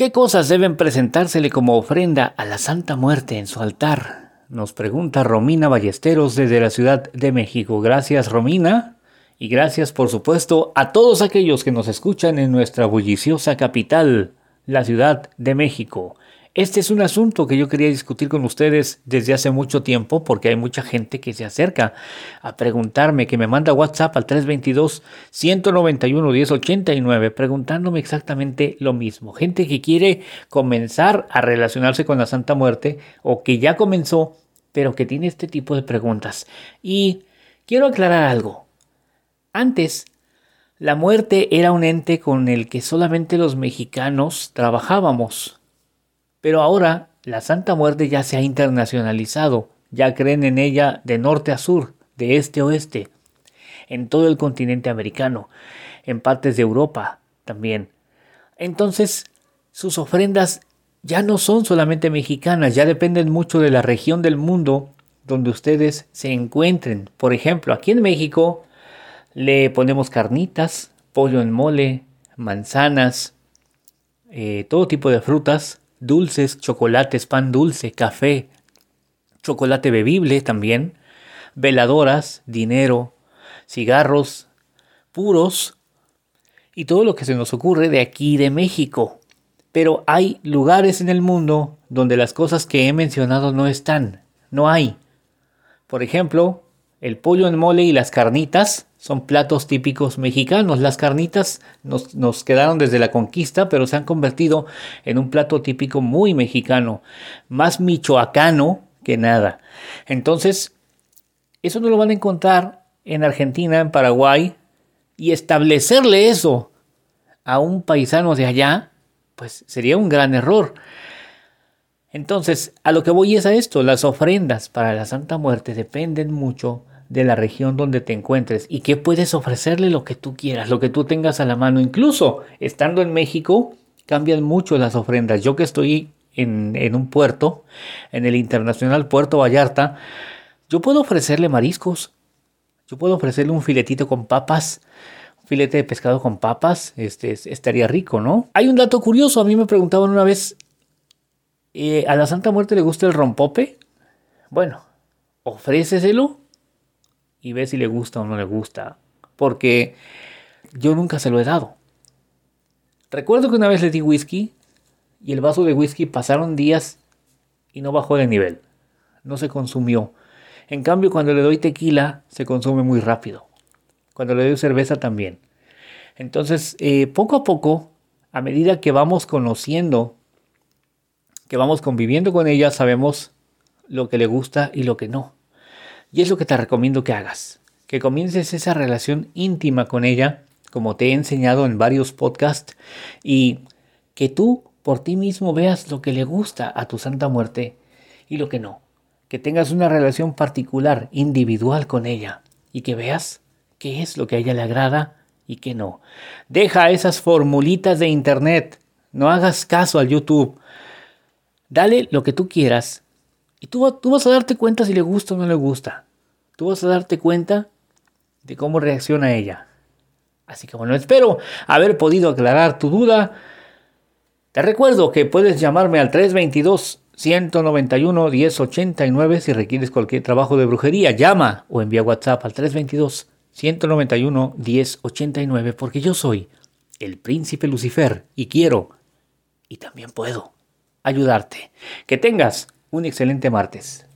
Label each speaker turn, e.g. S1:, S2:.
S1: ¿Qué cosas deben presentársele como ofrenda a la Santa Muerte en su altar? Nos pregunta Romina Ballesteros desde la Ciudad de México. Gracias Romina y gracias por supuesto a todos aquellos que nos escuchan en nuestra bulliciosa capital, la Ciudad de México. Este es un asunto que yo quería discutir con ustedes desde hace mucho tiempo porque hay mucha gente que se acerca a preguntarme, que me manda WhatsApp al 322-191-1089 preguntándome exactamente lo mismo. Gente que quiere comenzar a relacionarse con la Santa Muerte o que ya comenzó, pero que tiene este tipo de preguntas. Y quiero aclarar algo. Antes, la muerte era un ente con el que solamente los mexicanos trabajábamos pero ahora la Santa Muerte ya se ha internacionalizado, ya creen en ella de norte a sur, de este a oeste, en todo el continente americano, en partes de Europa también. Entonces, sus ofrendas ya no son solamente mexicanas, ya dependen mucho de la región del mundo donde ustedes se encuentren. Por ejemplo, aquí en México le ponemos carnitas, pollo en mole, manzanas, eh, todo tipo de frutas, dulces, chocolates, pan dulce, café, chocolate bebible también, veladoras, dinero, cigarros, puros y todo lo que se nos ocurre de aquí de México. Pero hay lugares en el mundo donde las cosas que he mencionado no están, no hay. Por ejemplo, el pollo en mole y las carnitas son platos típicos mexicanos. Las carnitas nos, quedaron desde la conquista, pero se han convertido en un plato típico muy mexicano, más michoacano que nada. Entonces, eso no lo van a encontrar en Argentina, en Paraguay, y establecerle eso a un paisano de allá, pues sería un gran error. Entonces, a lo que voy es a esto, las ofrendas para la Santa Muerte dependen mucho de la región donde te encuentres y que puedes ofrecerle lo que tú quieras, lo que tú tengas a la mano. Incluso estando en México, cambian mucho las ofrendas. Yo que estoy en, en un puerto, en el Internacional Puerto Vallarta, yo puedo ofrecerle mariscos. Yo puedo ofrecerle un filetito con papas, un filete de pescado con papas, este, estaría rico, ¿no? Hay un dato curioso, a mí me preguntaban una vez, eh, ¿a la Santa Muerte le gusta el rompope? Bueno, ofréceselo y ve si le gusta o no le gusta. Porque yo nunca se lo he dado. Recuerdo que una vez le di whisky y el vaso de whisky pasaron días y no bajó de nivel. No se consumió. En cambio, cuando le doy tequila, se consume muy rápido. Cuando le doy cerveza también. Entonces, eh, poco a poco, a medida que vamos conociendo, que vamos conviviendo con ella, sabemos lo que le gusta y lo que no. Y es lo que te recomiendo que hagas, que comiences esa relación íntima con ella, como te he enseñado en varios podcasts, y que tú por ti mismo veas lo que le gusta a tu Santa Muerte y lo que no. Que tengas una relación particular, individual con ella, y que veas qué es lo que a ella le agrada y qué no. Deja esas formulitas de internet, no hagas caso al YouTube. Dale lo que tú quieras y tú, tú vas a darte cuenta si le gusta o no le gusta. Tú vas a darte cuenta de cómo reacciona ella. Así que bueno, espero haber podido aclarar tu duda. Te recuerdo que puedes llamarme al 322 191 1089 si requieres cualquier trabajo de brujería. Llama o envía WhatsApp al 322 191 1089 porque yo soy el príncipe Lucifer y quiero y también puedo ayudarte. Que tengas un excelente martes.